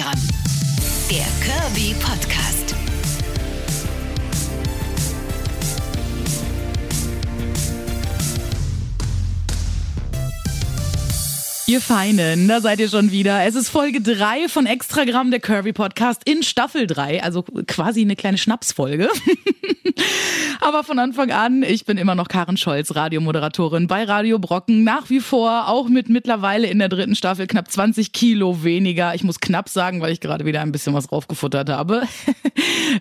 Extragramm. Der Kirby Podcast. Ihr Feinen, da seid ihr schon wieder. Es ist Folge 3 von Extragramm, der Kirby Podcast in Staffel 3, also quasi eine kleine Schnapsfolge. Aber von Anfang an, ich bin immer noch Karen Scholz, Radiomoderatorin bei Radio Brocken, nach wie vor auch mit mittlerweile in der dritten Staffel knapp 20 Kilo weniger. Ich muss knapp sagen, weil ich gerade wieder ein bisschen was raufgefuttert habe.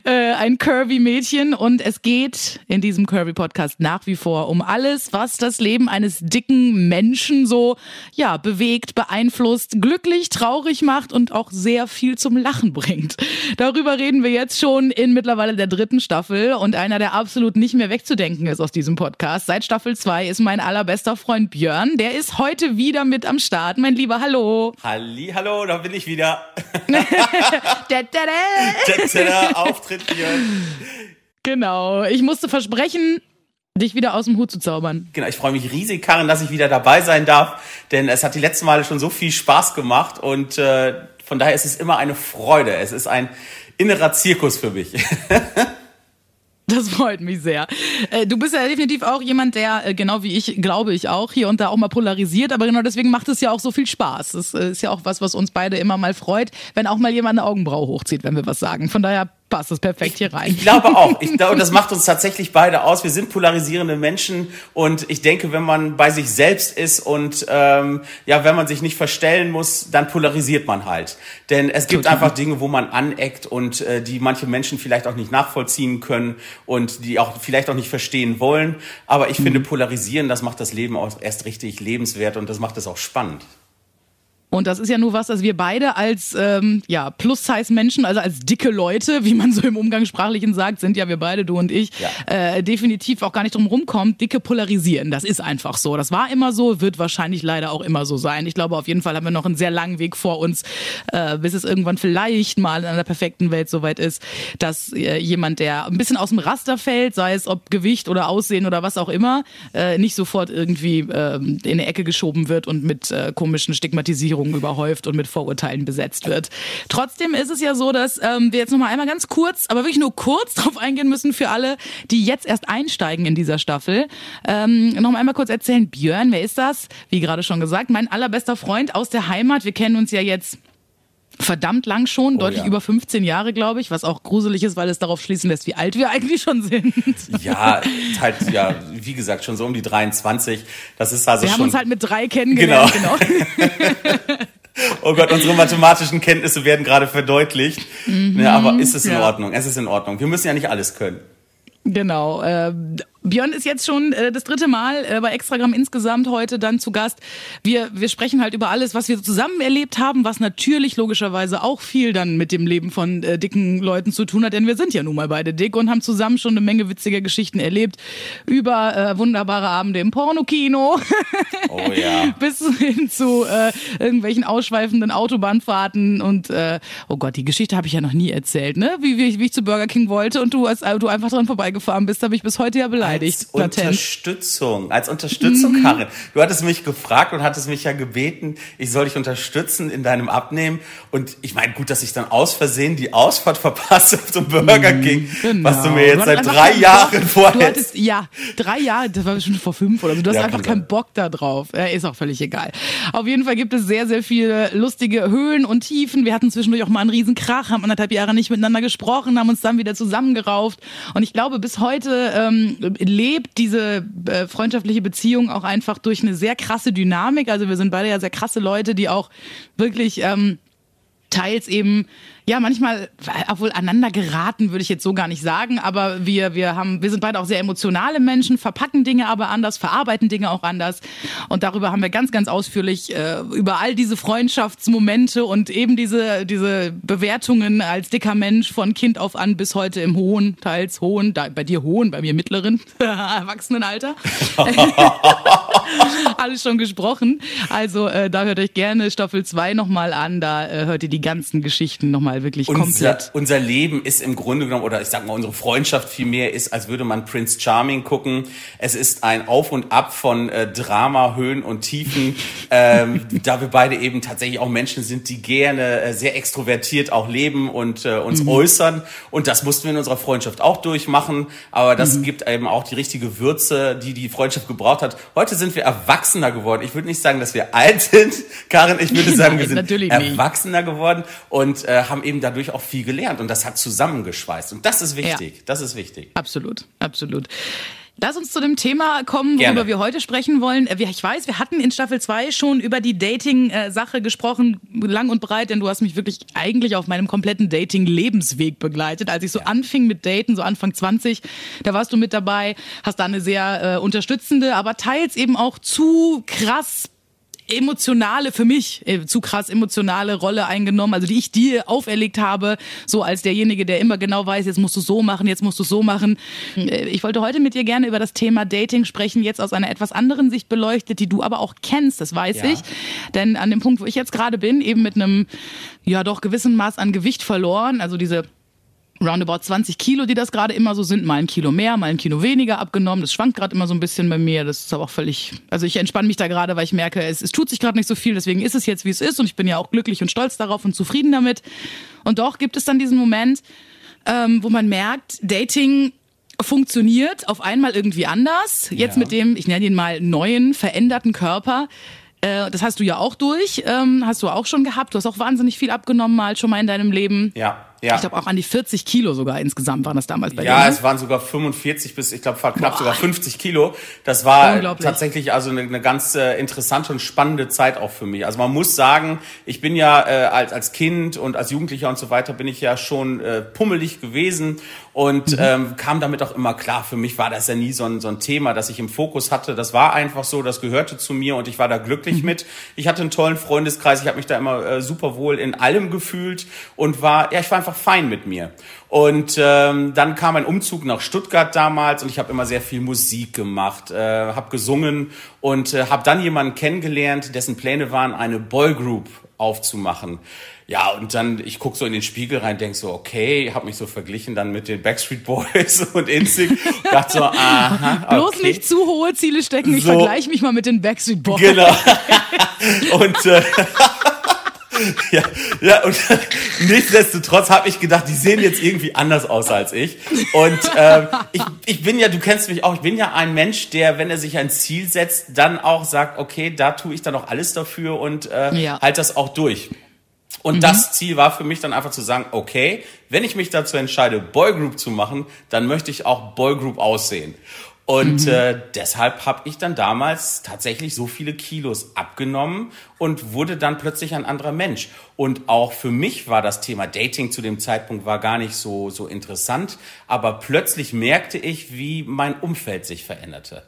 Äh, ein Kirby-Mädchen und es geht in diesem Kirby-Podcast nach wie vor um alles, was das Leben eines dicken Menschen so, ja, bewegt, beeinflusst, glücklich, traurig macht und auch sehr viel zum Lachen bringt. Darüber reden wir jetzt schon in mittlerweile der dritten Staffel und einer, der absolut nicht mehr wegzudenken ist aus diesem Podcast. Seit Staffel 2 ist mein allerbester Freund Björn. Der ist heute wieder mit am Start. Mein lieber Hallo. Halli, hallo, da bin ich wieder. da, da, da. Auftritt hier. Genau. Ich musste versprechen, dich wieder aus dem Hut zu zaubern. Genau, ich freue mich riesig, Karin, dass ich wieder dabei sein darf, denn es hat die letzten Male schon so viel Spaß gemacht und äh, von daher ist es immer eine Freude. Es ist ein innerer Zirkus für mich. Das freut mich sehr. Äh, du bist ja definitiv auch jemand, der, äh, genau wie ich, glaube ich auch, hier und da auch mal polarisiert, aber genau deswegen macht es ja auch so viel Spaß. Das äh, ist ja auch was, was uns beide immer mal freut, wenn auch mal jemand eine Augenbraue hochzieht, wenn wir was sagen. Von daher passt es perfekt hier rein. Ich glaube auch. Ich glaube, das macht uns tatsächlich beide aus. Wir sind polarisierende Menschen und ich denke, wenn man bei sich selbst ist und ähm, ja, wenn man sich nicht verstellen muss, dann polarisiert man halt. Denn es gibt Total. einfach Dinge, wo man aneckt und äh, die manche Menschen vielleicht auch nicht nachvollziehen können und die auch vielleicht auch nicht verstehen wollen. Aber ich mhm. finde, polarisieren, das macht das Leben auch erst richtig lebenswert und das macht es auch spannend. Und das ist ja nur was, dass wir beide als ähm, ja, Plus-Size-Menschen, also als dicke Leute, wie man so im Umgangssprachlichen sagt, sind ja wir beide, du und ich, ja. äh, definitiv auch gar nicht drum rumkommen, dicke polarisieren. Das ist einfach so. Das war immer so, wird wahrscheinlich leider auch immer so sein. Ich glaube, auf jeden Fall haben wir noch einen sehr langen Weg vor uns, äh, bis es irgendwann vielleicht mal in einer perfekten Welt soweit ist, dass äh, jemand, der ein bisschen aus dem Raster fällt, sei es ob Gewicht oder Aussehen oder was auch immer, äh, nicht sofort irgendwie äh, in eine Ecke geschoben wird und mit äh, komischen Stigmatisierungen Diskriminierung überhäuft und mit Vorurteilen besetzt wird. Trotzdem ist es ja so, dass ähm, wir jetzt noch mal einmal ganz kurz, aber wirklich nur kurz darauf eingehen müssen für alle, die jetzt erst einsteigen in dieser Staffel. Ähm, noch mal einmal kurz erzählen, Björn, wer ist das? Wie gerade schon gesagt, mein allerbester Freund aus der Heimat. Wir kennen uns ja jetzt verdammt lang schon, oh, deutlich ja. über 15 Jahre, glaube ich, was auch gruselig ist, weil es darauf schließen lässt, wie alt wir eigentlich schon sind. Ja, halt, ja, wie gesagt, schon so um die 23. Das ist also wir schon. haben uns halt mit drei kennengelernt, genau. genau. Oh Gott, unsere mathematischen Kenntnisse werden gerade verdeutlicht. Mhm, ja, aber ist es in ja. Ordnung? Es ist in Ordnung. Wir müssen ja nicht alles können. Genau. Björn ist jetzt schon äh, das dritte Mal äh, bei Extragramm insgesamt heute dann zu Gast. Wir, wir sprechen halt über alles, was wir zusammen erlebt haben, was natürlich logischerweise auch viel dann mit dem Leben von äh, dicken Leuten zu tun hat, denn wir sind ja nun mal beide dick und haben zusammen schon eine Menge witziger Geschichten erlebt über äh, wunderbare Abende im Pornokino. Oh ja. Bis hin zu äh, irgendwelchen ausschweifenden Autobahnfahrten und äh, oh Gott, die Geschichte habe ich ja noch nie erzählt, ne? Wie, wie, wie ich zu Burger King wollte und du, als du einfach dran vorbeigefahren bist, habe ich bis heute ja beleidigt beleidigt. Als latent. Unterstützung, als Unterstützung, mhm. Karin. Du hattest mich gefragt und hattest mich ja gebeten, ich soll dich unterstützen in deinem Abnehmen. Und ich meine, gut, dass ich dann aus Versehen die Ausfahrt verpasse zum Burger mhm, King, genau. was du mir jetzt seit drei Jahren vorher. Ja, drei Jahre, das war schon vor fünf oder so. Du hast ja, einfach keinen Bock da drauf. Ja, ist auch völlig egal. Auf jeden Fall gibt es sehr, sehr viele lustige Höhen und Tiefen. Wir hatten zwischendurch auch mal einen riesen Krach, haben anderthalb Jahre nicht miteinander gesprochen, haben uns dann wieder zusammengerauft. Und ich glaube, bis heute ähm, lebt diese äh, freundschaftliche Beziehung auch einfach durch eine sehr krasse Dynamik. Also wir sind beide ja sehr krasse Leute, die auch wirklich ähm, teils eben ja manchmal obwohl aneinander geraten würde ich jetzt so gar nicht sagen aber wir wir haben wir sind beide auch sehr emotionale Menschen verpacken Dinge aber anders verarbeiten Dinge auch anders. Und darüber haben wir ganz ganz ausführlich äh, über all diese Freundschaftsmomente und eben diese diese Bewertungen als dicker Mensch von Kind auf an bis heute im hohen teils hohen da, bei dir hohen bei mir mittleren Erwachsenenalter alles schon gesprochen also äh, da hört euch gerne Staffel 2 noch mal an da äh, hört ihr die ganzen Geschichten noch mal Gegenteil, wirklich unser, komplett. Unser Leben ist im Grunde genommen, oder ich sag mal, unsere Freundschaft vielmehr ist, als würde man Prince Charming gucken. Es ist ein Auf und Ab von äh, Drama, Höhen und Tiefen, ähm, da wir beide eben tatsächlich auch Menschen sind, die gerne äh, sehr extrovertiert auch leben und äh, uns mhm. äußern. Und das mussten wir in unserer Freundschaft auch durchmachen. Aber das mhm. gibt eben auch die richtige Würze, die die Freundschaft gebraucht hat. Heute sind wir erwachsener geworden. Ich würde nicht sagen, dass wir alt sind, Karin. Ich würde sagen, Nein, wir sind erwachsener geworden und äh, haben eben dadurch auch viel gelernt. Und das hat zusammengeschweißt. Und das ist wichtig. Ja. Das ist wichtig. Absolut, absolut. Lass uns zu dem Thema kommen, worüber Gerne. wir heute sprechen wollen. Äh, ich weiß, wir hatten in Staffel 2 schon über die Dating-Sache gesprochen, lang und breit, denn du hast mich wirklich eigentlich auf meinem kompletten Dating-Lebensweg begleitet. Als ich so ja. anfing mit Daten, so Anfang 20, da warst du mit dabei, hast da eine sehr äh, unterstützende, aber teils eben auch zu krass emotionale, für mich äh, zu krass emotionale Rolle eingenommen, also die ich dir auferlegt habe, so als derjenige, der immer genau weiß, jetzt musst du so machen, jetzt musst du so machen. Äh, ich wollte heute mit dir gerne über das Thema Dating sprechen, jetzt aus einer etwas anderen Sicht beleuchtet, die du aber auch kennst, das weiß ja. ich. Denn an dem Punkt, wo ich jetzt gerade bin, eben mit einem, ja doch gewissen Maß an Gewicht verloren, also diese roundabout 20 Kilo, die das gerade immer so sind, mal ein Kilo mehr, mal ein Kilo weniger abgenommen. Das schwankt gerade immer so ein bisschen bei mir. Das ist aber auch völlig, also ich entspanne mich da gerade, weil ich merke, es, es tut sich gerade nicht so viel, deswegen ist es jetzt, wie es ist und ich bin ja auch glücklich und stolz darauf und zufrieden damit. Und doch gibt es dann diesen Moment, ähm, wo man merkt, Dating funktioniert auf einmal irgendwie anders. Jetzt ja. mit dem, ich nenne ihn mal neuen, veränderten Körper. Äh, das hast du ja auch durch, ähm, hast du auch schon gehabt. Du hast auch wahnsinnig viel abgenommen mal schon mal in deinem Leben. Ja. Ja. Ich glaube auch an die 40 Kilo sogar insgesamt waren das damals bei ja, dir. Ja, ne? es waren sogar 45 bis, ich glaube, knapp Boah. sogar 50 Kilo. Das war tatsächlich also eine, eine ganz äh, interessante und spannende Zeit auch für mich. Also man muss sagen, ich bin ja äh, als, als Kind und als Jugendlicher und so weiter bin ich ja schon äh, pummelig gewesen und mhm. ähm, kam damit auch immer klar. Für mich war das ja nie so ein, so ein Thema, das ich im Fokus hatte. Das war einfach so, das gehörte zu mir und ich war da glücklich mhm. mit. Ich hatte einen tollen Freundeskreis, ich habe mich da immer äh, super wohl in allem gefühlt und war, ja, ich war einfach einfach fein mit mir. Und ähm, dann kam ein Umzug nach Stuttgart damals und ich habe immer sehr viel Musik gemacht, äh, habe gesungen und äh, habe dann jemanden kennengelernt, dessen Pläne waren, eine Boygroup aufzumachen. Ja, und dann, ich guck so in den Spiegel rein, denk so, okay, habe mich so verglichen dann mit den Backstreet Boys und InSync. dachte so, aha, okay. Bloß nicht zu hohe Ziele stecken, ich so, vergleiche mich mal mit den Backstreet Boys. Genau. und äh, ja, ja, und nichtsdestotrotz habe ich gedacht, die sehen jetzt irgendwie anders aus als ich. Und ähm, ich, ich bin ja, du kennst mich auch, ich bin ja ein Mensch, der, wenn er sich ein Ziel setzt, dann auch sagt, okay, da tue ich dann auch alles dafür und äh, ja. halt das auch durch. Und mhm. das Ziel war für mich dann einfach zu sagen, okay, wenn ich mich dazu entscheide, Boygroup zu machen, dann möchte ich auch Boygroup aussehen. Und mhm. äh, deshalb habe ich dann damals tatsächlich so viele Kilos abgenommen und wurde dann plötzlich ein anderer Mensch. Und auch für mich war das Thema Dating zu dem Zeitpunkt war gar nicht so so interessant, aber plötzlich merkte ich, wie mein Umfeld sich veränderte.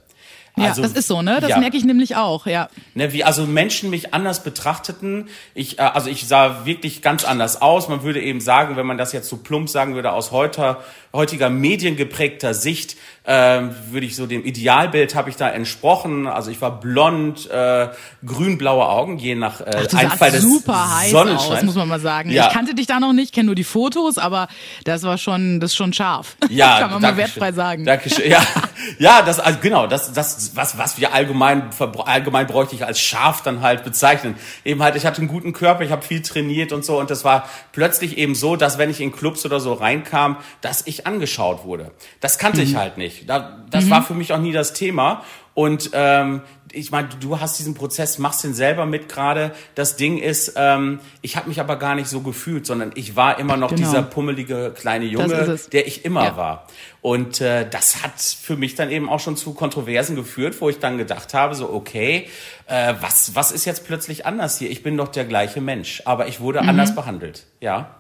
Ja, also, das ist so, ne? Das ja. merke ich nämlich auch, ja. Ne, wie also Menschen mich anders betrachteten. Ich, äh, also ich sah wirklich ganz anders aus. Man würde eben sagen, wenn man das jetzt so plump sagen würde, aus heutiger, heutiger mediengeprägter Sicht, ähm, würde ich so dem Idealbild habe ich da entsprochen. Also ich war blond, äh, grün-blaue Augen, je nach äh, Ach, Einfall des super heiß Sonnenscheins. Aus, muss man mal sagen. Ja. Ich kannte dich da noch nicht, kenne nur die Fotos, aber das war schon, das ist schon scharf. Ja, kann man mal wertfrei sagen. Dankeschön. Ja, ja, das also genau, das, das was was wir allgemein allgemein bräuchte als scharf dann halt bezeichnen. Eben halt, ich hatte einen guten Körper, ich habe viel trainiert und so und das war plötzlich eben so, dass wenn ich in Clubs oder so reinkam, dass ich angeschaut wurde. Das kannte mhm. ich halt nicht nicht. Da, das mhm. war für mich auch nie das Thema. Und ähm, ich meine, du hast diesen Prozess, machst den selber mit gerade. Das Ding ist, ähm, ich habe mich aber gar nicht so gefühlt, sondern ich war immer noch genau. dieser pummelige kleine Junge, der ich immer ja. war. Und äh, das hat für mich dann eben auch schon zu Kontroversen geführt, wo ich dann gedacht habe, so okay, äh, was was ist jetzt plötzlich anders hier? Ich bin doch der gleiche Mensch, aber ich wurde mhm. anders behandelt, ja.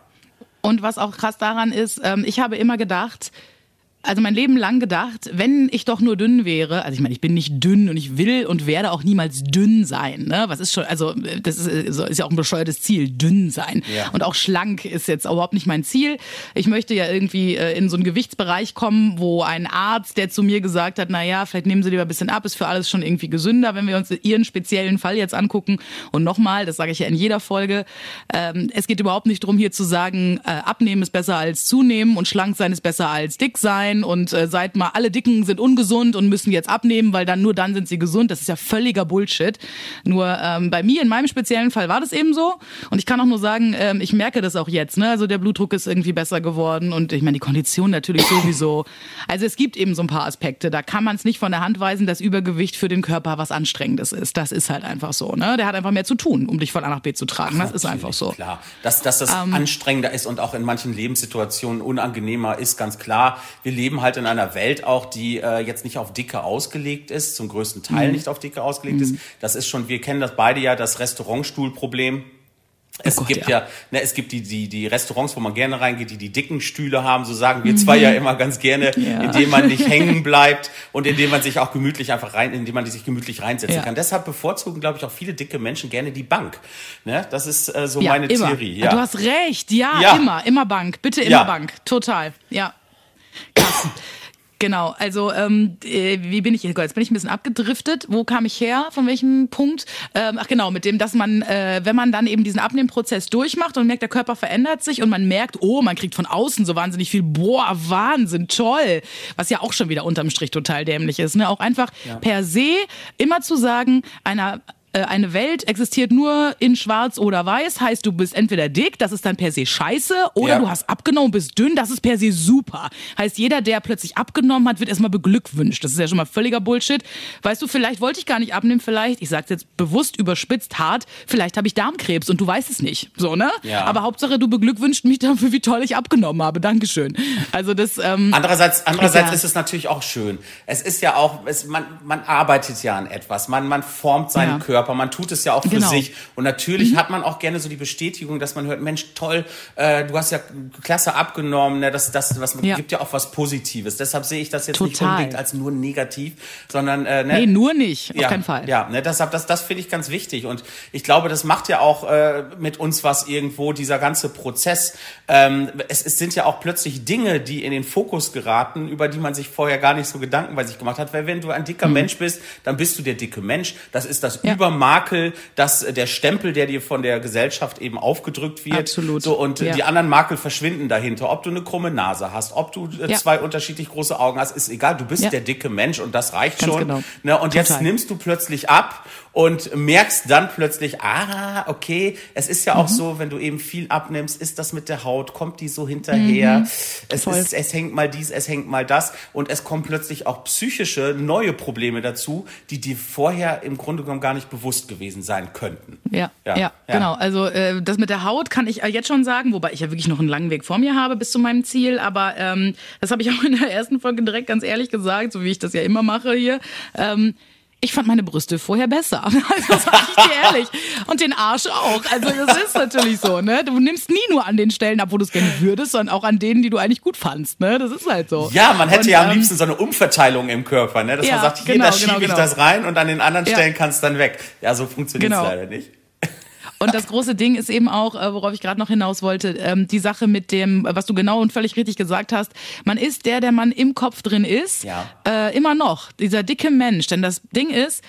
Und was auch krass daran ist, ähm, ich habe immer gedacht, also mein Leben lang gedacht, wenn ich doch nur dünn wäre, also ich meine, ich bin nicht dünn und ich will und werde auch niemals dünn sein. Ne? Was ist schon, also das ist, ist ja auch ein bescheuertes Ziel, dünn sein. Ja. Und auch schlank ist jetzt überhaupt nicht mein Ziel. Ich möchte ja irgendwie äh, in so einen Gewichtsbereich kommen, wo ein Arzt, der zu mir gesagt hat, na ja, vielleicht nehmen Sie lieber ein bisschen ab, ist für alles schon irgendwie gesünder, wenn wir uns Ihren speziellen Fall jetzt angucken. Und nochmal, das sage ich ja in jeder Folge, ähm, es geht überhaupt nicht darum, hier zu sagen, äh, abnehmen ist besser als zunehmen und schlank sein ist besser als dick sein sein und äh, seid mal, alle Dicken sind ungesund und müssen jetzt abnehmen, weil dann nur dann sind sie gesund. Das ist ja völliger Bullshit. Nur ähm, bei mir in meinem speziellen Fall war das eben so. Und ich kann auch nur sagen, ähm, ich merke das auch jetzt. Ne? Also der Blutdruck ist irgendwie besser geworden und ich meine, die Kondition natürlich sowieso. Also es gibt eben so ein paar Aspekte. Da kann man es nicht von der Hand weisen, dass Übergewicht für den Körper was Anstrengendes ist. Das ist halt einfach so. Ne? Der hat einfach mehr zu tun, um dich von A nach B zu tragen. Das ist einfach so. Klar, dass, dass das ähm, anstrengender ist und auch in manchen Lebenssituationen unangenehmer ist, ganz klar. Wir leben halt in einer Welt auch, die äh, jetzt nicht auf Dicke ausgelegt ist, zum größten Teil mhm. nicht auf Dicke ausgelegt mhm. ist. Das ist schon, wir kennen das beide ja, das Restaurantstuhlproblem. Oh es oh Gott, gibt ja, ja ne, es gibt die, die, die Restaurants, wo man gerne reingeht, die die dicken Stühle haben, so sagen wir zwei mhm. ja immer ganz gerne, ja. indem man nicht hängen bleibt und indem man sich auch gemütlich einfach rein, indem man sich gemütlich reinsetzen ja. kann. Deshalb bevorzugen, glaube ich, auch viele dicke Menschen gerne die Bank. Ne? Das ist äh, so meine immer. Theorie. Ja. Du hast recht, ja, immer, immer Bank. Bitte immer Bank. Total. Ja. Krass. Genau, also ähm, äh, wie bin ich jetzt? Jetzt bin ich ein bisschen abgedriftet. Wo kam ich her? Von welchem Punkt? Ähm, ach genau, mit dem, dass man, äh, wenn man dann eben diesen Abnehmprozess durchmacht und merkt, der Körper verändert sich und man merkt, oh, man kriegt von außen so wahnsinnig viel, boah, Wahnsinn, toll. Was ja auch schon wieder unterm Strich total dämlich ist. Ne? Auch einfach ja. per se immer zu sagen, einer eine Welt existiert nur in schwarz oder weiß, heißt du bist entweder dick, das ist dann per se scheiße, oder ja. du hast abgenommen, bist dünn, das ist per se super. Heißt jeder, der plötzlich abgenommen hat, wird erstmal beglückwünscht. Das ist ja schon mal völliger Bullshit. Weißt du, vielleicht wollte ich gar nicht abnehmen, vielleicht, ich sag's jetzt bewusst überspitzt hart, vielleicht habe ich Darmkrebs und du weißt es nicht. So, ne? Ja. Aber Hauptsache, du beglückwünscht mich dafür, wie toll ich abgenommen habe. Dankeschön. Also das. Ähm, andererseits, andererseits ja. ist es natürlich auch schön. Es ist ja auch, es, man, man arbeitet ja an etwas, man, man formt seinen Körper Körper. Man tut es ja auch für genau. sich. Und natürlich mhm. hat man auch gerne so die Bestätigung, dass man hört, Mensch, toll, äh, du hast ja klasse abgenommen. Ne? Das, das was, ja. gibt ja auch was Positives. Deshalb sehe ich das jetzt Total. nicht unbedingt als nur negativ, sondern äh, ne? Nee, nur nicht, auf ja, keinen Fall. Ja, ne? deshalb, das, das finde ich ganz wichtig. Und ich glaube, das macht ja auch äh, mit uns was irgendwo, dieser ganze Prozess. Ähm, es, es sind ja auch plötzlich Dinge, die in den Fokus geraten, über die man sich vorher gar nicht so Gedanken bei sich gemacht hat. Weil wenn du ein dicker mhm. Mensch bist, dann bist du der dicke Mensch. Das ist das ja. Über Makel, das, der Stempel, der dir von der Gesellschaft eben aufgedrückt wird. Absolut. So, und ja. die anderen Makel verschwinden dahinter. Ob du eine krumme Nase hast, ob du äh, ja. zwei unterschiedlich große Augen hast, ist egal. Du bist ja. der dicke Mensch und das reicht Ganz schon. Genau. Ne, und Total. jetzt nimmst du plötzlich ab und merkst dann plötzlich, ah, okay, es ist ja auch mhm. so, wenn du eben viel abnimmst, ist das mit der Haut, kommt die so hinterher, mhm. es, ist, es hängt mal dies, es hängt mal das und es kommen plötzlich auch psychische neue Probleme dazu, die dir vorher im Grunde genommen gar nicht bewusst gewesen sein könnten. Ja, ja, ja, ja. genau. Also äh, das mit der Haut kann ich jetzt schon sagen, wobei ich ja wirklich noch einen langen Weg vor mir habe bis zu meinem Ziel, aber ähm, das habe ich auch in der ersten Folge direkt ganz ehrlich gesagt, so wie ich das ja immer mache hier. Ähm, ich fand meine Brüste vorher besser. Also sag ich dir ehrlich. Und den Arsch auch. Also das ist natürlich so, ne? Du nimmst nie nur an den Stellen ab, wo du es gerne würdest, sondern auch an denen, die du eigentlich gut fandst, ne? Das ist halt so. Ja, man hätte und, ja am ähm, liebsten so eine Umverteilung im Körper, ne? Dass ja, man sagt, hier, genau, da schiebe genau, ich genau. das rein und an den anderen Stellen ja. kann es dann weg. Ja, so funktioniert es genau. leider nicht. Und das große Ding ist eben auch, äh, worauf ich gerade noch hinaus wollte, ähm, die Sache mit dem, was du genau und völlig richtig gesagt hast. Man ist der, der man im Kopf drin ist, ja. äh, immer noch. Dieser dicke Mensch. Denn das Ding ist,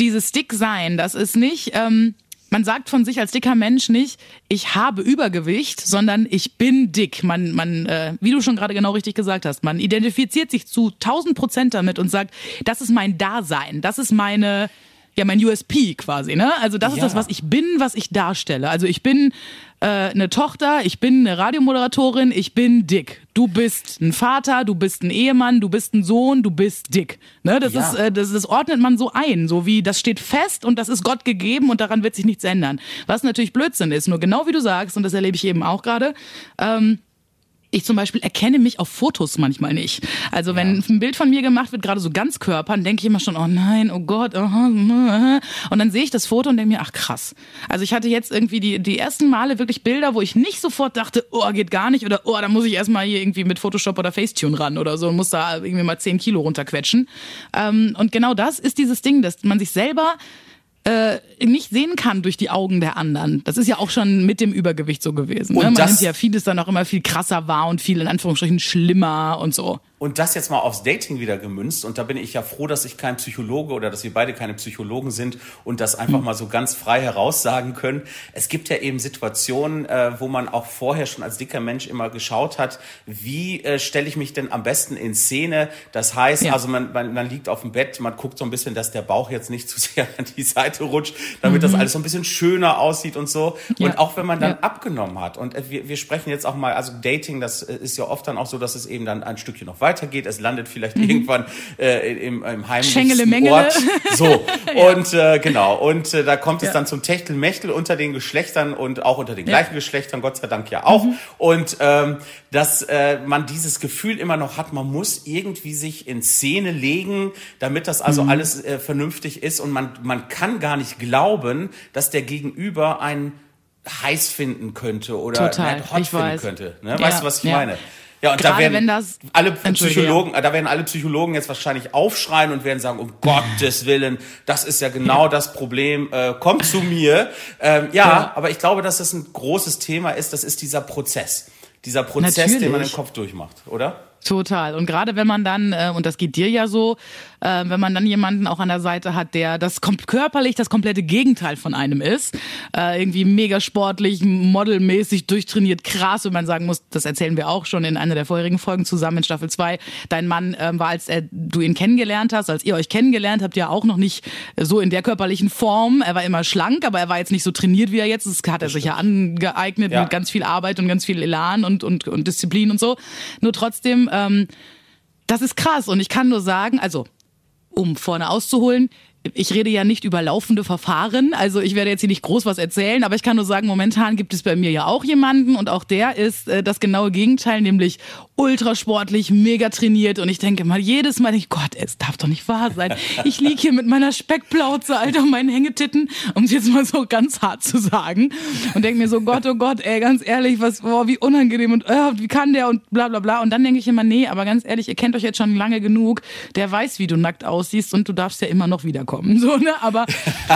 dieses Dicksein, das ist nicht. Ähm, man sagt von sich als dicker Mensch nicht, ich habe Übergewicht, sondern ich bin dick. Man, man, äh, wie du schon gerade genau richtig gesagt hast, man identifiziert sich zu 1000 Prozent damit und sagt, das ist mein Dasein, das ist meine, ja mein USP quasi, ne? Also das ja. ist das, was ich bin, was ich darstelle. Also ich bin äh, eine Tochter, ich bin eine Radiomoderatorin, ich bin dick. Du bist ein Vater, du bist ein Ehemann, du bist ein Sohn, du bist dick. Ne? Das, ja. ist, äh, das, das ordnet man so ein, so wie das steht fest und das ist Gott gegeben und daran wird sich nichts ändern. Was natürlich Blödsinn ist, nur genau wie du sagst, und das erlebe ich eben auch gerade, ähm, ich zum Beispiel erkenne mich auf Fotos manchmal nicht. Also wenn ein Bild von mir gemacht wird, gerade so ganz Körpern, denke ich immer schon, oh nein, oh Gott, aha, aha. und dann sehe ich das Foto und denke mir, ach krass. Also ich hatte jetzt irgendwie die, die ersten Male wirklich Bilder, wo ich nicht sofort dachte, oh, geht gar nicht oder oh, da muss ich erstmal hier irgendwie mit Photoshop oder Facetune ran oder so und muss da irgendwie mal zehn Kilo runterquetschen. Ähm, und genau das ist dieses Ding, dass man sich selber äh, nicht sehen kann durch die Augen der anderen. Das ist ja auch schon mit dem Übergewicht so gewesen. Ne? Man nimmt ja vieles dann auch immer viel krasser wahr und viel in Anführungsstrichen schlimmer und so. Und das jetzt mal aufs Dating wieder gemünzt. Und da bin ich ja froh, dass ich kein Psychologe oder dass wir beide keine Psychologen sind und das einfach mhm. mal so ganz frei heraussagen können. Es gibt ja eben Situationen, äh, wo man auch vorher schon als dicker Mensch immer geschaut hat, wie äh, stelle ich mich denn am besten in Szene? Das heißt, ja. also man, man, man liegt auf dem Bett, man guckt so ein bisschen, dass der Bauch jetzt nicht zu sehr an die Seite rutscht, damit mhm. das alles so ein bisschen schöner aussieht und so. Ja. Und auch wenn man dann ja. abgenommen hat. Und äh, wir, wir sprechen jetzt auch mal, also Dating, das äh, ist ja oft dann auch so, dass es eben dann ein Stückchen noch weiter weitergeht. Es landet vielleicht mhm. irgendwann äh, im, im heimlichen Ort. So, ja. und äh, genau. Und äh, da kommt es ja. dann zum Techtelmechtel unter den Geschlechtern und auch unter den gleichen Geschlechtern, Gott sei Dank ja auch. Mhm. Und ähm, dass äh, man dieses Gefühl immer noch hat, man muss irgendwie sich in Szene legen, damit das also mhm. alles äh, vernünftig ist. Und man, man kann gar nicht glauben, dass der Gegenüber einen heiß finden könnte oder Total. hot finden weiß. könnte. Ne? Ja. Weißt du, was ich ja. meine? Ja, und Gerade da werden das, alle Psychologen, da werden alle Psychologen jetzt wahrscheinlich aufschreien und werden sagen, um Gottes Willen, das ist ja genau ja. das Problem, äh, kommt zu mir. Ähm, ja, ja, aber ich glaube, dass das ein großes Thema ist, das ist dieser Prozess. Dieser Prozess, Natürlich. den man im Kopf durchmacht, oder? Total. Und gerade wenn man dann, äh, und das geht dir ja so, äh, wenn man dann jemanden auch an der Seite hat, der das körperlich das komplette Gegenteil von einem ist, äh, irgendwie mega sportlich, modelmäßig, durchtrainiert, krass, und man sagen muss, das erzählen wir auch schon in einer der vorherigen Folgen zusammen in Staffel 2, dein Mann äh, war, als er, du ihn kennengelernt hast, als ihr euch kennengelernt habt, ja auch noch nicht so in der körperlichen Form. Er war immer schlank, aber er war jetzt nicht so trainiert, wie er jetzt ist. Das hat er sich ja angeeignet ja. mit ganz viel Arbeit und ganz viel Elan und, und, und Disziplin und so. Nur trotzdem, ähm, das ist krass. Und ich kann nur sagen, also um vorne auszuholen, ich rede ja nicht über laufende Verfahren, also ich werde jetzt hier nicht groß was erzählen, aber ich kann nur sagen, momentan gibt es bei mir ja auch jemanden und auch der ist äh, das genaue Gegenteil, nämlich ultrasportlich, mega trainiert und ich denke mal jedes Mal, ich, Gott, es darf doch nicht wahr sein. Ich liege hier mit meiner Speckplauze, Alter, meinen Hängetitten, um es jetzt mal so ganz hart zu sagen und denke mir so, Gott, oh Gott, ey, ganz ehrlich, was, boah, wie unangenehm und äh, wie kann der und bla bla bla und dann denke ich immer, nee, aber ganz ehrlich, ihr kennt euch jetzt schon lange genug, der weiß, wie du nackt aussiehst und du darfst ja immer noch wiederkommen, so, ne, aber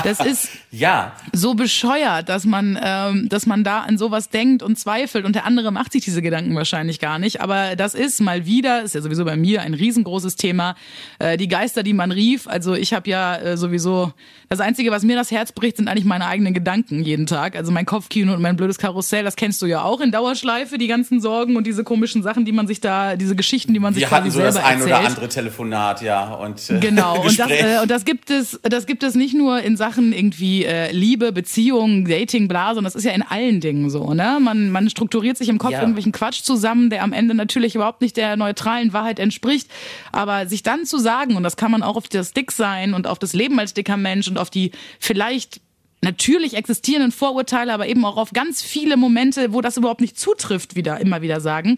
das ist ja so bescheuert, dass man, ähm, dass man da an sowas denkt und zweifelt und der andere macht sich diese Gedanken wahrscheinlich gar nicht, aber das ist mal wieder, ist ja sowieso bei mir ein riesengroßes Thema, äh, die Geister, die man rief. Also ich habe ja äh, sowieso, das Einzige, was mir das Herz bricht, sind eigentlich meine eigenen Gedanken jeden Tag. Also mein Kopfkino und mein blödes Karussell, das kennst du ja auch in Dauerschleife, die ganzen Sorgen und diese komischen Sachen, die man sich da, diese Geschichten, die man sich Wir quasi hatten so das ein erzählt. oder andere Telefonat, ja. Und, äh, genau, und das, äh, und das gibt es, das gibt es nicht nur in Sachen irgendwie äh, Liebe, Beziehung, Dating, bla, sondern das ist ja in allen Dingen so, ne? Man, man strukturiert sich im Kopf Ja. irgendwelchen Quatsch zusammen, der am Ende natürlich überhaupt nicht der neutralen Wahrheit entspricht. Aber sich dann zu sagen, und das kann man auch auf das Dicksein und auf das Leben als dicker Mensch und auf die vielleicht natürlich existierenden Vorurteile, aber eben auch auf ganz viele Momente, wo das überhaupt nicht zutrifft, wieder immer wieder sagen.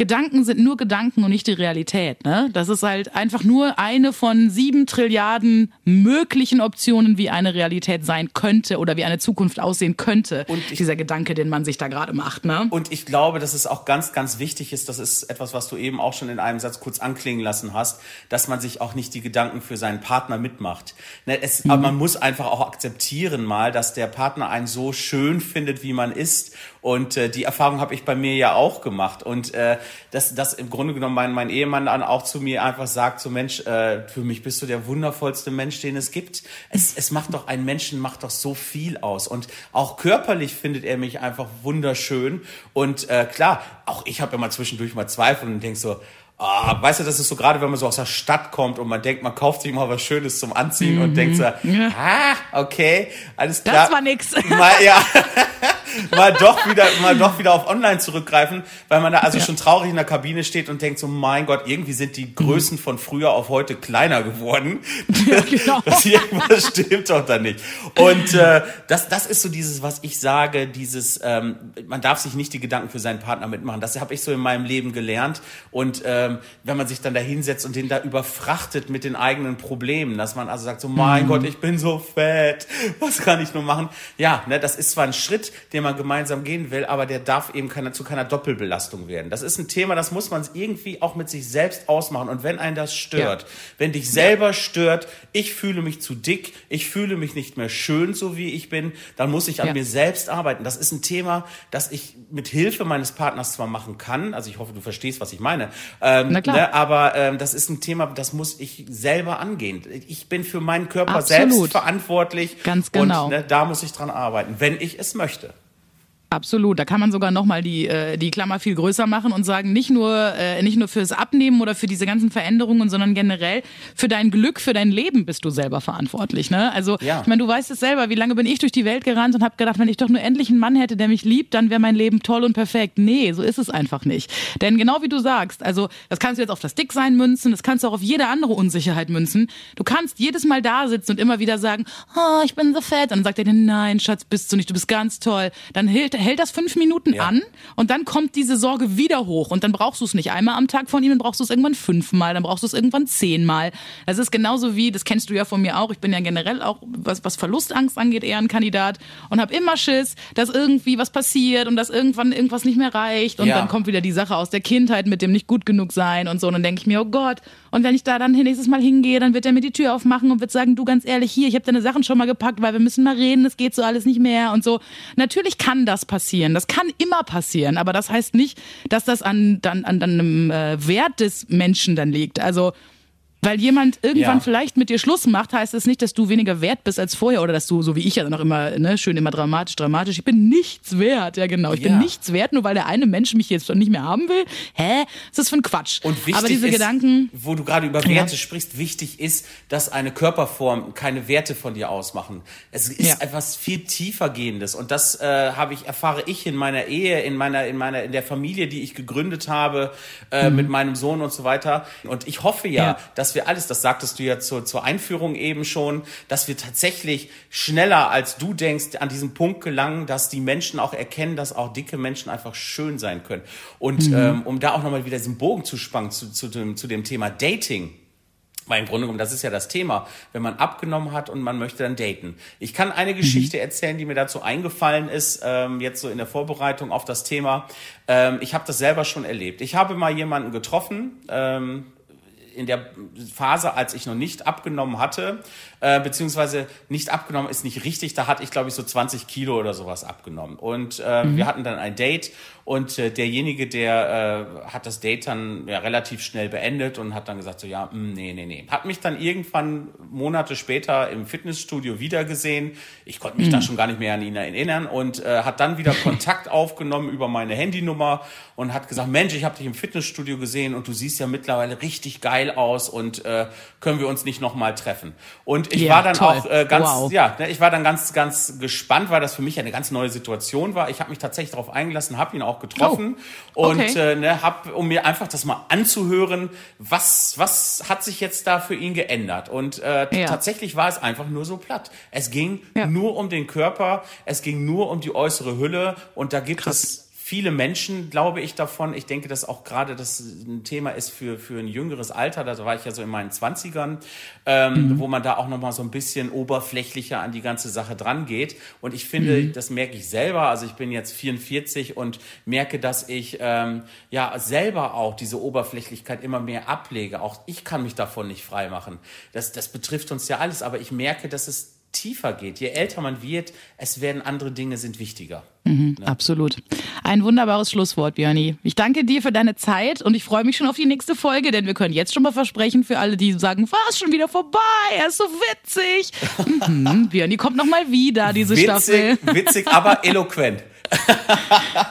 Gedanken sind nur Gedanken und nicht die Realität. Ne? Das ist halt einfach nur eine von sieben Trilliarden möglichen Optionen, wie eine Realität sein könnte oder wie eine Zukunft aussehen könnte. Und ich- dieser Gedanke, den man sich da gerade macht. Ne? Und ich glaube, dass es auch ganz, ganz wichtig ist, das ist etwas, was du eben auch schon in einem Satz kurz anklingen lassen hast, dass man sich auch nicht die Gedanken für seinen Partner mitmacht. Ne, es, Aber man muss einfach auch akzeptieren mal, dass der Partner einen so schön findet, wie man ist. Und äh, die Erfahrung habe ich bei mir ja auch gemacht. Und äh, dass, dass im Grunde genommen mein, mein Ehemann dann auch zu mir einfach sagt, so Mensch, äh, für mich bist du der wundervollste Mensch, den es gibt. Es, es macht doch, ein Menschen macht doch so viel aus. Und auch körperlich findet er mich einfach wunderschön. Und äh, klar, auch ich habe immer zwischendurch mal Zweifel und denk so, oh, weißt du, das ist so gerade, wenn man so aus der Stadt kommt und man denkt, man kauft sich mal was Schönes zum Anziehen mhm. und denkt so, ah, okay, alles klar. Das war nix. Mal, ja, mal doch wieder, mal doch wieder auf Online zurückgreifen, weil man da also ja. schon traurig in der Kabine steht und denkt so, mein Gott, irgendwie sind die Größen mhm. von früher auf heute kleiner geworden. Ja, genau. das irgendwas stimmt doch da nicht. Und äh, das, das ist so dieses, was ich sage, dieses, ähm, man darf sich nicht die Gedanken für seinen Partner mitmachen. Das habe ich so in meinem Leben gelernt. Und ähm, wenn man sich dann da hinsetzt und den da überfrachtet mit den eigenen Problemen, dass man also sagt, so mein mhm. Gott, ich bin so fett, was kann ich nur machen? Ja, ne, das ist zwar ein Schritt, den man gemeinsam gehen will, aber der darf eben keine, zu keiner Doppelbelastung werden. Das ist ein Thema, das muss man irgendwie auch mit sich selbst ausmachen. Und wenn einen das stört, ja. wenn dich selber stört, ich fühle mich zu dick, ich fühle mich nicht mehr schön, so wie ich bin, dann muss ich an ja. mir selbst arbeiten. Das ist ein Thema, das ich mit Hilfe meines Partners zwar machen kann, also ich hoffe, du verstehst, was ich meine, ähm, Na klar. Ne, aber ähm, das ist ein Thema, das muss ich selber angehen. Ich bin für meinen Körper Absolut. selbst verantwortlich. Ganz genau. Und ne, da muss ich dran arbeiten, wenn ich es möchte. Absolut, da kann man sogar nochmal die, äh, die Klammer viel größer machen und sagen, nicht nur, äh, nicht nur fürs Abnehmen oder für diese ganzen Veränderungen, sondern generell für dein Glück, für dein Leben bist du selber verantwortlich. Ne? Also ja. ich meine, du weißt es selber, wie lange bin ich durch die Welt gerannt und habe gedacht, wenn ich doch nur endlich einen Mann hätte, der mich liebt, dann wäre mein Leben toll und perfekt. Nee, so ist es einfach nicht. Denn genau wie du sagst, also das kannst du jetzt auf das Dicksein münzen, das kannst du auch auf jede andere Unsicherheit münzen. Du kannst jedes Mal da sitzen und immer wieder sagen, oh, ich bin so fett. Und dann sagt er dir, nein, Schatz, bist du nicht, du bist ganz toll. Dann hält hält das fünf Minuten ja. an und dann kommt diese Sorge wieder hoch und dann brauchst du es nicht einmal am Tag von ihm, dann brauchst du es irgendwann fünfmal, dann brauchst du es irgendwann zehnmal. Das ist genauso wie, das kennst du ja von mir auch, ich bin ja generell auch, was, was Verlustangst angeht, eher ein Kandidat und habe immer Schiss, dass irgendwie was passiert und dass irgendwann irgendwas nicht mehr reicht und ja. dann kommt wieder die Sache aus der Kindheit mit dem nicht gut genug sein und so und dann denke ich mir, oh Gott, und wenn ich da dann nächstes Mal hingehe, dann wird er mir die Tür aufmachen und wird sagen, du ganz ehrlich, hier, ich habe deine Sachen schon mal gepackt, weil wir müssen mal reden, es geht so alles nicht mehr und so. Natürlich kann das passieren. Das kann immer passieren, aber das heißt nicht, dass das an, an, an einem äh, Wert des Menschen dann liegt. Also weil jemand irgendwann ja. vielleicht mit dir Schluss macht, heißt es das nicht, dass du weniger wert bist als vorher oder dass du, so wie ich ja noch immer, ne, schön immer dramatisch, dramatisch, ich bin nichts wert. Ja, genau. Ich ja. bin nichts wert, nur weil der eine Mensch mich jetzt schon nicht mehr haben will. Hä? Was ist das für ein Quatsch? Und wichtig Aber diese ist, Gedanken. Wo du gerade über Werte ja. sprichst, wichtig ist, dass eine Körperform keine Werte von dir ausmachen. Es ist etwas viel tiefergehendes. Und das äh, habe ich, erfahre ich in meiner Ehe, in meiner, in meiner, in der Familie, die ich gegründet habe, äh, mhm. mit meinem Sohn und so weiter. Und ich hoffe ja. dass dass wir alles, das sagtest du ja zur, zur Einführung eben schon, dass wir tatsächlich schneller als du denkst an diesen Punkt gelangen, dass die Menschen auch erkennen, dass auch dicke Menschen einfach schön sein können. Und mhm. ähm, um da auch nochmal wieder diesen Bogen zu spannen zu, zu, dem, zu dem Thema Dating. Weil im Grunde genommen, das ist ja das Thema, wenn man abgenommen hat und man möchte dann daten. Ich kann eine Geschichte mhm. erzählen, die mir dazu eingefallen ist, ähm, jetzt so in der Vorbereitung auf das Thema. Ähm, ich habe das selber schon erlebt. Ich habe mal jemanden getroffen, ähm, in der Phase, als ich noch nicht abgenommen hatte, äh, beziehungsweise nicht abgenommen ist nicht richtig, da hatte ich, glaube ich, so 20 Kilo oder sowas abgenommen. Und äh, mhm. wir hatten dann ein Date und äh, derjenige, der äh, hat das Date dann ja, relativ schnell beendet und hat dann gesagt, so ja, mh, hm, nee, nee, nee. Hat mich dann irgendwann Monate später im Fitnessstudio wiedergesehen. Ich konnte mich mhm. da schon gar nicht mehr an ihn erinnern und äh, hat dann wieder Kontakt aufgenommen über meine Handynummer und hat gesagt, Mensch, ich habe dich im Fitnessstudio gesehen und du siehst ja mittlerweile richtig geil aus und äh, können wir uns nicht nochmal treffen. Und ich ja, war dann toll. auch äh, ganz, wow. ja, ne, ich war dann ganz, ganz gespannt, weil das für mich eine ganz neue Situation war. Ich habe mich tatsächlich darauf eingelassen, habe ihn auch getroffen oh. okay. und äh, ne, hab, um mir einfach das mal anzuhören, was, was hat sich jetzt da für ihn geändert? Und äh, ja. tatsächlich war es einfach nur so platt. Es ging ja. nur um den Körper, es ging nur um die äußere Hülle und da gibt Krass. es viele Menschen, glaube ich, davon. Ich denke, dass auch gerade das ein Thema ist für, für ein jüngeres Alter. Da war ich ja so in meinen Zwanzigern, ähm, mhm. wo man da auch nochmal so ein bisschen oberflächlicher an die ganze Sache dran geht. Und ich finde, mhm. das merke ich selber. Also ich bin jetzt 44 und merke, dass ich ähm, ja selber auch diese Oberflächlichkeit immer mehr ablege. Auch ich kann mich davon nicht frei machen. Das, das betrifft uns ja alles. Aber ich merke, dass es tiefer geht. Je älter man wird, es werden andere Dinge sind wichtiger. Mhm, ne? Absolut. Ein wunderbares Schlusswort, Björni. Ich danke dir für deine Zeit und ich freue mich schon auf die nächste Folge, denn wir können jetzt schon mal versprechen für alle, die sagen, war es schon wieder vorbei, er ist so witzig. mhm, Björni kommt noch mal wieder, diese witzig, Staffel. Witzig, aber eloquent.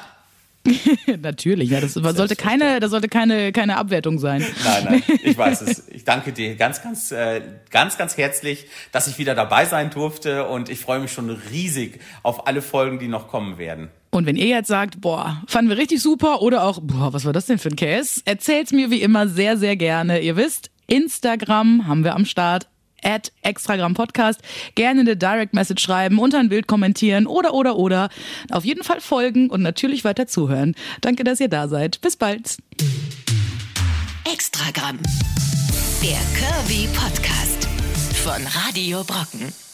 Natürlich, ja, das sollte keine, das sollte keine, keine Abwertung sein. Nein, nein, ich weiß es. Ich danke dir ganz, ganz, äh, ganz, ganz herzlich, dass ich wieder dabei sein durfte und ich freue mich schon riesig auf alle Folgen, die noch kommen werden. Und wenn ihr jetzt sagt, boah, fanden wir richtig super oder auch, boah, was war das denn für ein Case? Erzählt's mir wie immer sehr, sehr gerne. Ihr wisst, Instagram haben wir am Start at Extragramm Podcast. Gerne eine Direct Message schreiben, unter ein Bild kommentieren oder, oder, oder. Auf jeden Fall folgen und natürlich weiter zuhören. Danke, dass ihr da seid. Bis bald. Extragramm. Der Kirby Podcast von Radio Brocken.